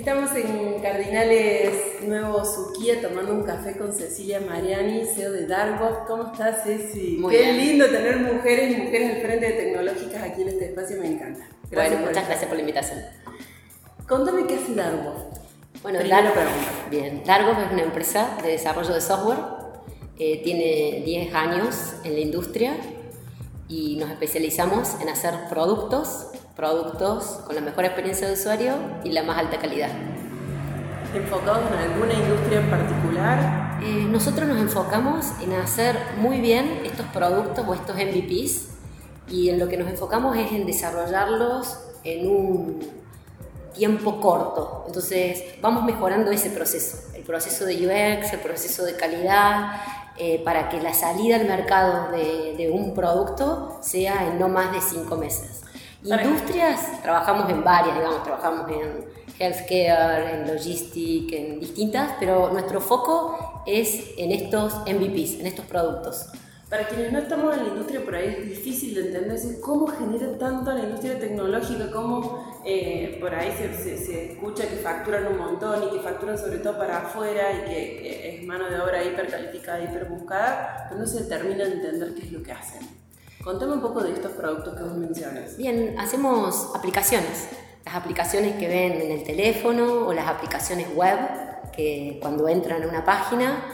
Estamos en Cardinales Nuevo Suquía tomando un café con Cecilia Mariani, CEO de Darkwood. ¿Cómo estás, Ceci? Muy Qué bien. lindo tener mujeres y mujeres al frente de tecnológicas aquí en este espacio, me encanta. bueno, muchas gracias por la invitación. Contame qué hace Darkwood. Bueno, Dargo, bien, Dargo es una empresa de desarrollo de software, eh, tiene 10 años en la industria y nos especializamos en hacer productos, productos con la mejor experiencia de usuario y la más alta calidad. ¿Enfocados en alguna industria en particular? Eh, nosotros nos enfocamos en hacer muy bien estos productos o estos MVPs y en lo que nos enfocamos es en desarrollarlos en un tiempo corto. Entonces vamos mejorando ese proceso, el proceso de UX, el proceso de calidad, eh, para que la salida al mercado de, de un producto sea en no más de cinco meses. Industrias, trabajamos en varias, digamos, trabajamos en healthcare, en logistic, en distintas, pero nuestro foco es en estos MVPs, en estos productos. Para quienes no estamos en la industria, por ahí es difícil de entender es decir, cómo genera tanto la industria tecnológica, cómo eh, por ahí se, se- se escucha que facturan un montón y que facturan sobre todo para afuera y que eh, es mano de obra hipercalificada, hiperbuscada, pero no se termina de entender qué es lo que hacen. Contame un poco de estos productos que vos mencionas. Bien, hacemos aplicaciones. Las aplicaciones que ven en el teléfono o las aplicaciones web, que cuando entran a una página,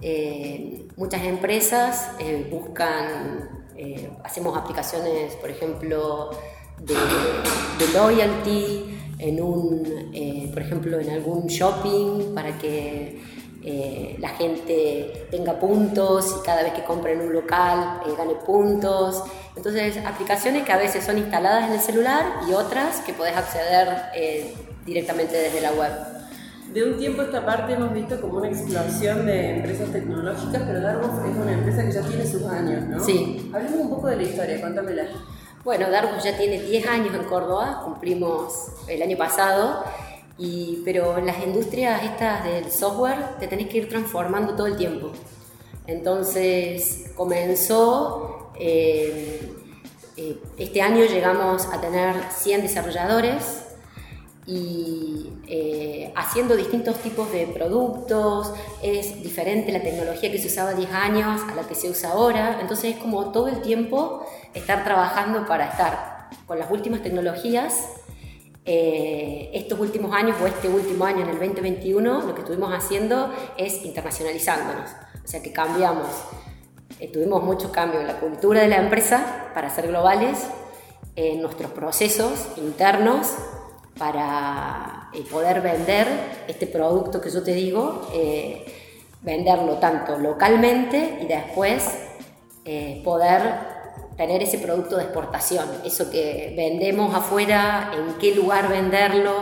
eh, muchas empresas eh, buscan, eh, hacemos aplicaciones, por ejemplo, de, de loyalty, en un, eh, por ejemplo, en algún shopping para que eh, la gente tenga puntos y cada vez que compra en un local eh, gane puntos. Entonces, aplicaciones que a veces son instaladas en el celular y otras que podés acceder eh, directamente desde la web. De un tiempo a esta parte hemos visto como una explosión de empresas tecnológicas, pero Darwin es una empresa que ya tiene sus años, ¿no? Sí. Hablemos un poco de la historia, contámela. Bueno, Dargus ya tiene 10 años en Córdoba, cumplimos el año pasado, y, pero las industrias estas del software te tenés que ir transformando todo el tiempo. Entonces comenzó, eh, eh, este año llegamos a tener 100 desarrolladores y eh, haciendo distintos tipos de productos, es diferente la tecnología que se usaba 10 años a la que se usa ahora, entonces es como todo el tiempo estar trabajando para estar con las últimas tecnologías. Eh, estos últimos años o este último año en el 2021 lo que estuvimos haciendo es internacionalizándonos, o sea que cambiamos, eh, tuvimos mucho cambio en la cultura de la empresa para ser globales, en nuestros procesos internos para eh, poder vender este producto que yo te digo, eh, venderlo tanto localmente y después eh, poder tener ese producto de exportación, eso que vendemos afuera, en qué lugar venderlo.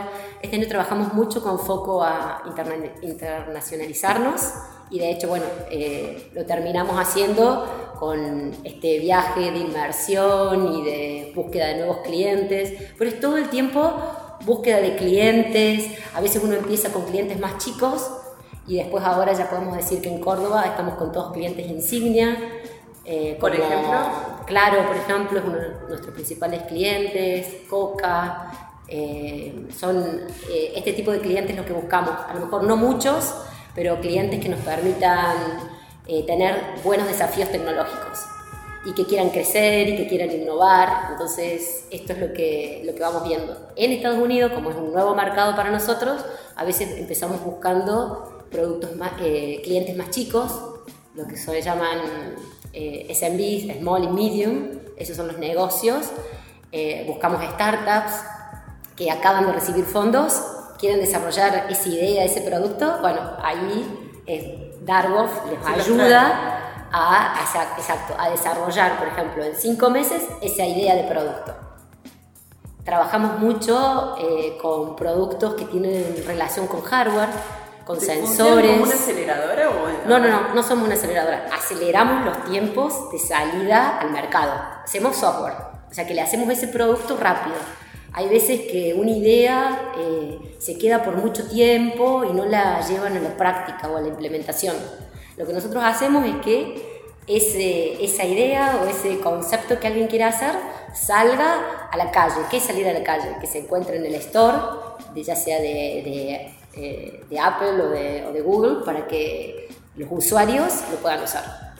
Este año trabajamos mucho con foco a interna- internacionalizarnos y de hecho, bueno, eh, lo terminamos haciendo con este viaje de inmersión y de búsqueda de nuevos clientes, pero es todo el tiempo búsqueda de clientes, a veces uno empieza con clientes más chicos y después ahora ya podemos decir que en Córdoba estamos con todos clientes insignia. Eh, Por ejemplo. Claro, por ejemplo, es uno de nuestros principales clientes, Coca, eh, son eh, este tipo de clientes los que buscamos. A lo mejor no muchos, pero clientes que nos permitan eh, tener buenos desafíos tecnológicos y que quieran crecer y que quieran innovar. Entonces, esto es lo que, lo que vamos viendo. En Estados Unidos, como es un nuevo mercado para nosotros, a veces empezamos buscando productos más, clientes más chicos, lo que se llaman eh, SMBs, Small y Medium, esos son los negocios. Eh, buscamos startups que acaban de recibir fondos, quieren desarrollar esa idea, ese producto. Bueno, ahí eh, Darboff les los ayuda a, a exacto, a desarrollar, por ejemplo, en cinco meses esa idea de producto. Trabajamos mucho eh, con productos que tienen relación con hardware, con ¿Funcionan sensores. como una aceleradora o No, no, no, no somos una aceleradora. Aceleramos los tiempos de salida al mercado. Hacemos software. O sea que le hacemos ese producto rápido. Hay veces que una idea eh, se queda por mucho tiempo y no la llevan a la práctica o a la implementación. Lo que nosotros hacemos es que ese, esa idea o ese concepto que alguien quiere hacer salga a la calle. ¿Qué es salir a la calle? Que se encuentre en el store, de, ya sea de, de, eh, Apple o de, o de Google, para que los usuarios lo puedan usar.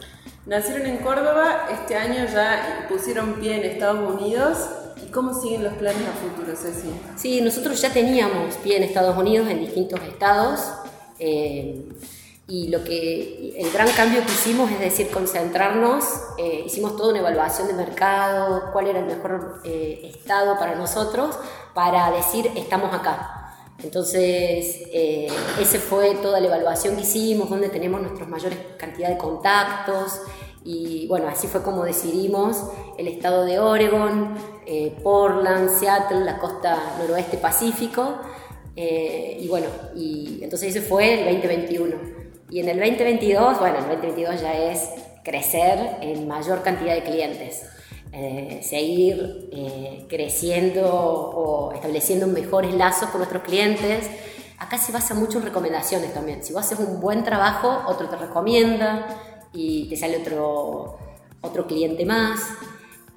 Nacieron en Córdoba, este año ya pusieron pie en Estados Unidos. ¿Y cómo siguen los planes a futuro, Ceci? Sí, nosotros ya teníamos pie en Estados Unidos, en distintos estados. Eh, y lo que el gran cambio que hicimos es decir, concentrarnos, eh, hicimos toda una evaluación de mercado, cuál era el mejor eh, estado para nosotros, para decir, estamos acá. Entonces, eh, esa fue toda la evaluación que hicimos, donde tenemos nuestras mayores cantidad de contactos. Y bueno, así fue como decidimos el estado de Oregon, Portland, Seattle, la costa noroeste pacífico. y bueno, y entonces ese fue el 2021. Y en el 2022, bueno, el 2022 ya es crecer en mayor cantidad de clientes, eh, seguir eh, creciendo o estableciendo mejores lazos con nuestros clientes. Acá se basa mucho en recomendaciones también. Si vos haces un buen trabajo, otro te recomienda y te sale otro, otro cliente más.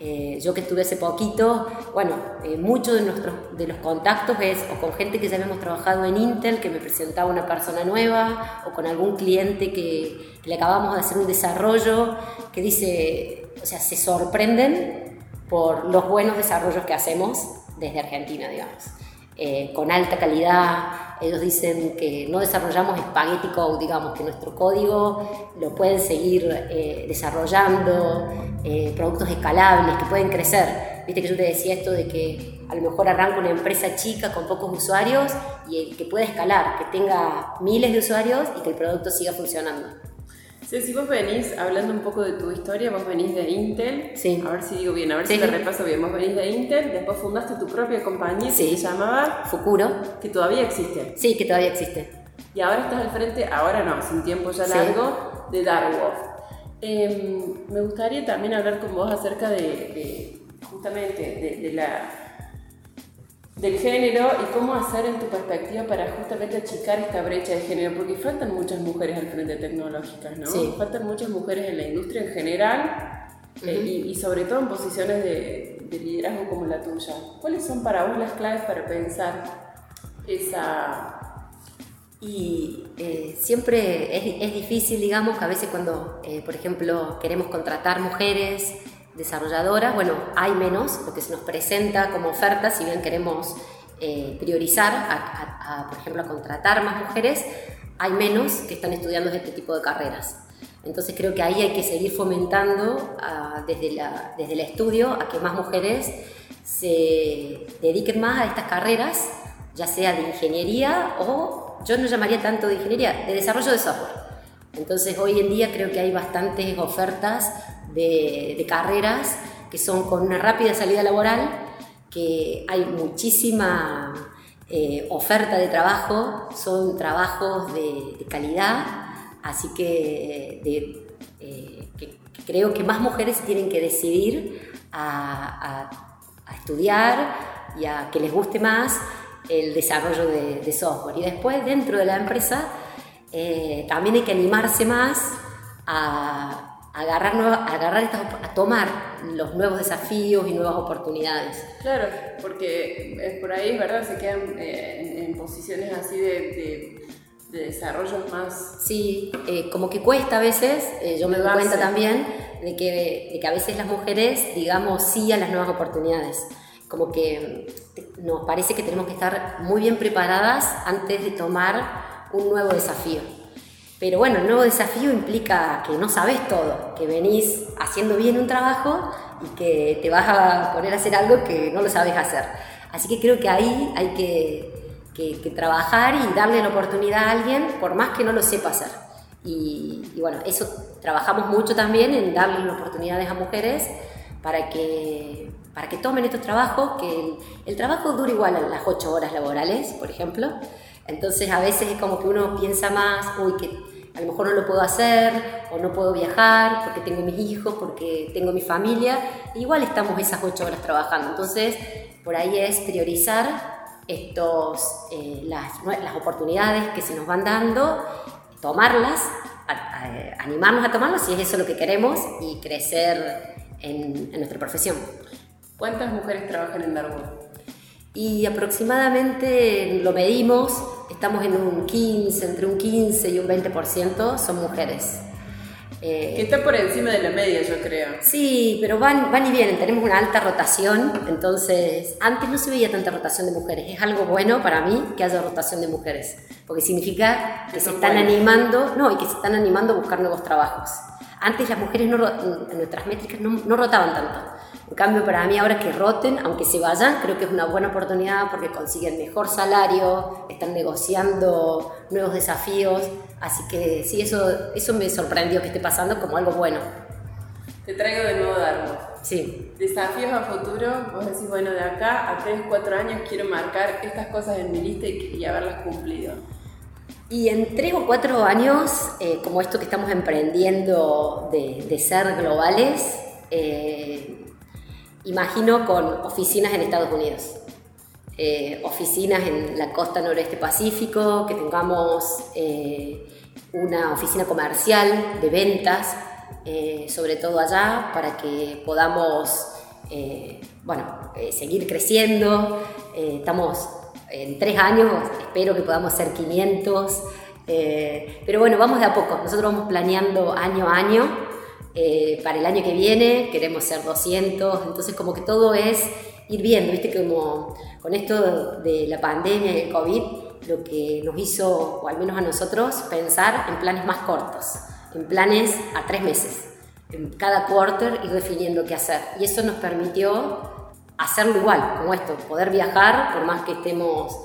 Eh, yo que estuve hace poquito, bueno, eh, muchos de, nuestros, de los contactos es o con gente que ya habíamos trabajado en Intel, que me presentaba una persona nueva, o con algún cliente que, que le acabamos de hacer un desarrollo, que dice, o sea, se sorprenden por los buenos desarrollos que hacemos desde Argentina, digamos. Eh, con alta calidad. Ellos dicen que no desarrollamos spaghetti code, digamos, que nuestro código lo pueden seguir eh, desarrollando, eh, productos escalables que pueden crecer. Viste que yo te decía esto de que a lo mejor arranca una empresa chica con pocos usuarios y que pueda escalar, que tenga miles de usuarios y que el producto siga funcionando. Sí, si vos venís, hablando un poco de tu historia, vos venís de Intel. Sí. A ver si digo bien, a ver si te repaso bien. Vos venís de Intel, después fundaste tu propia compañía que se llamaba Fukuro. Que todavía existe. Sí, que todavía existe. Y ahora estás al frente, ahora no, hace un tiempo ya largo, de Darwolf. Em, me gustaría también hablar con vos acerca de, justamente de la del género y cómo hacer en tu perspectiva para justamente achicar esta brecha de género, porque faltan muchas mujeres al frente tecnológicas, ¿no? Sí. Faltan muchas mujeres en la industria en general eh, y, sobre todo en posiciones de, liderazgo como la tuya. ¿Cuáles son para vos las claves para pensar esa... Y eh, siempre es, es, difícil, digamos, que a veces cuando, eh, por ejemplo, queremos contratar mujeres, desarrolladoras, bueno, hay menos, lo que se nos presenta como oferta, si bien queremos eh, priorizar, a, por ejemplo, a contratar más mujeres, hay menos que están estudiando este tipo de carreras. Entonces creo que ahí hay que seguir fomentando desde, la, desde el estudio a que más mujeres se dediquen más a estas carreras, ya sea de ingeniería o yo no llamaría tanto de ingeniería, de desarrollo de software. Entonces hoy en día creo que hay bastantes ofertas de, carreras que son con una rápida salida laboral, que hay muchísima eh, oferta de trabajo, son trabajos de, calidad, así que, eh, creo que más mujeres tienen que decidir a, estudiar y a que les guste más el desarrollo de, software. Y después dentro de la empresa eh, también hay que animarse más a, agarrar, agarrar a tomar los nuevos desafíos y nuevas oportunidades. Claro, porque por ahí, ¿verdad? Se quedan eh, en, posiciones así de, de, desarrollos más... Sí, eh, como que cuesta a veces, eh, yo me doy cuenta también de que, de que a veces las mujeres digamos sí a las nuevas oportunidades. Como que nos parece que tenemos que estar muy bien preparadas antes de tomar un nuevo desafío. Pero bueno, el nuevo desafío implica que no sabes todo, que venís haciendo bien un trabajo y que te vas a poner a hacer algo que no lo sabes hacer. Así que creo que ahí hay que, trabajar y darle la oportunidad a alguien por más que no lo sepa hacer. Y, bueno, eso trabajamos mucho también en darle oportunidades a mujeres para que, para que tomen estos trabajos, que el, trabajo dura igual a las 8 horas laborales, por ejemplo. Entonces a veces es como que uno piensa más, uy, que a lo mejor no lo puedo hacer o no puedo viajar porque tengo mis hijos, porque tengo mi familia. Igual estamos esas ocho horas trabajando. Entonces, por ahí es priorizar estos, eh, las, las, oportunidades que se nos van dando, tomarlas, animarnos a tomarlas si es eso lo que queremos y crecer en, en nuestra profesión. ¿Cuántas mujeres trabajan en Darwood? Y aproximadamente lo medimos, estamos en un 15, entre un 15 y un 20% son mujeres. Eh, que está por encima de la media, yo creo. Sí, pero van, van y vienen, tenemos una alta rotación, entonces antes no se veía tanta rotación de mujeres, es algo bueno para mí que haya rotación de mujeres, porque significa que, se están animando, no, y que se están animando a buscar nuevos trabajos. Antes las mujeres no, en nuestras métricas no, no rotaban tanto. En cambio, para mí ahora que roten, aunque se vayan, creo que es una buena oportunidad porque consiguen mejor salario, están negociando nuevos desafíos. Así que sí, eso, eso me sorprendió que esté pasando como algo bueno. Te traigo de nuevo Darmo. Sí. Desafíos a futuro, vos decís, bueno, de acá a 3, 4 años quiero marcar estas cosas en mi lista y, haberlas cumplido. Y en tres o cuatro años, eh, como esto que estamos emprendiendo de, ser globales, eh, imagino con oficinas en Estados Unidos, eh, oficinas en la costa noroeste pacífico, que tengamos una oficina comercial de ventas, sobre todo allá, para que podamos bueno, seguir creciendo. estamos en tres años, espero que podamos ser 500. pero bueno, vamos de a poco. Nosotros vamos planeando año a año eh, para el año que viene queremos ser 200, entonces como que todo es ir viendo, viste, como con esto de la pandemia y el COVID, lo que nos hizo, o al menos a nosotros, pensar en planes más cortos, en planes a tres meses, en cada quarter ir definiendo qué hacer. Y eso nos permitió hacerlo igual, como esto, poder viajar, por más que estemos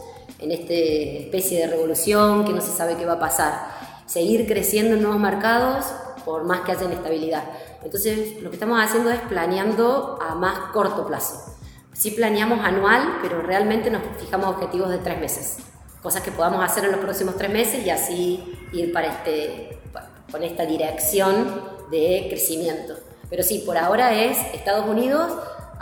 en esta especie de revolución, que no se sabe qué va a pasar, seguir creciendo en nuevos mercados, por más que haya inestabilidad. Entonces, lo que estamos haciendo es planeando a más corto plazo. Sí planeamos anual, pero realmente nos fijamos objetivos de tres meses. Cosas que podamos hacer en los próximos tres meses y así ir para este, con esta dirección de crecimiento. Pero sí, por ahora es Estados Unidos,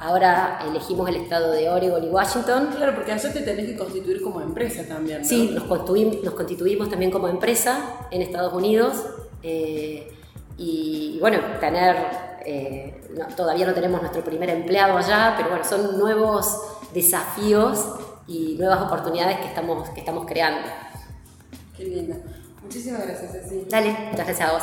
Ahora elegimos el estado de Oregon y Washington. Claro, porque allá te tenés que constituir como empresa también. ¿no? Sí, nos constituimos, nos constituimos también como empresa en Estados Unidos. Eh, y, bueno, tener, eh, todavía no tenemos nuestro primer empleado allá, pero bueno, son nuevos desafíos y nuevas oportunidades que estamos, que estamos creando. Qué lindo. Muchísimas gracias, Ceci. Dale, muchas gracias a vos.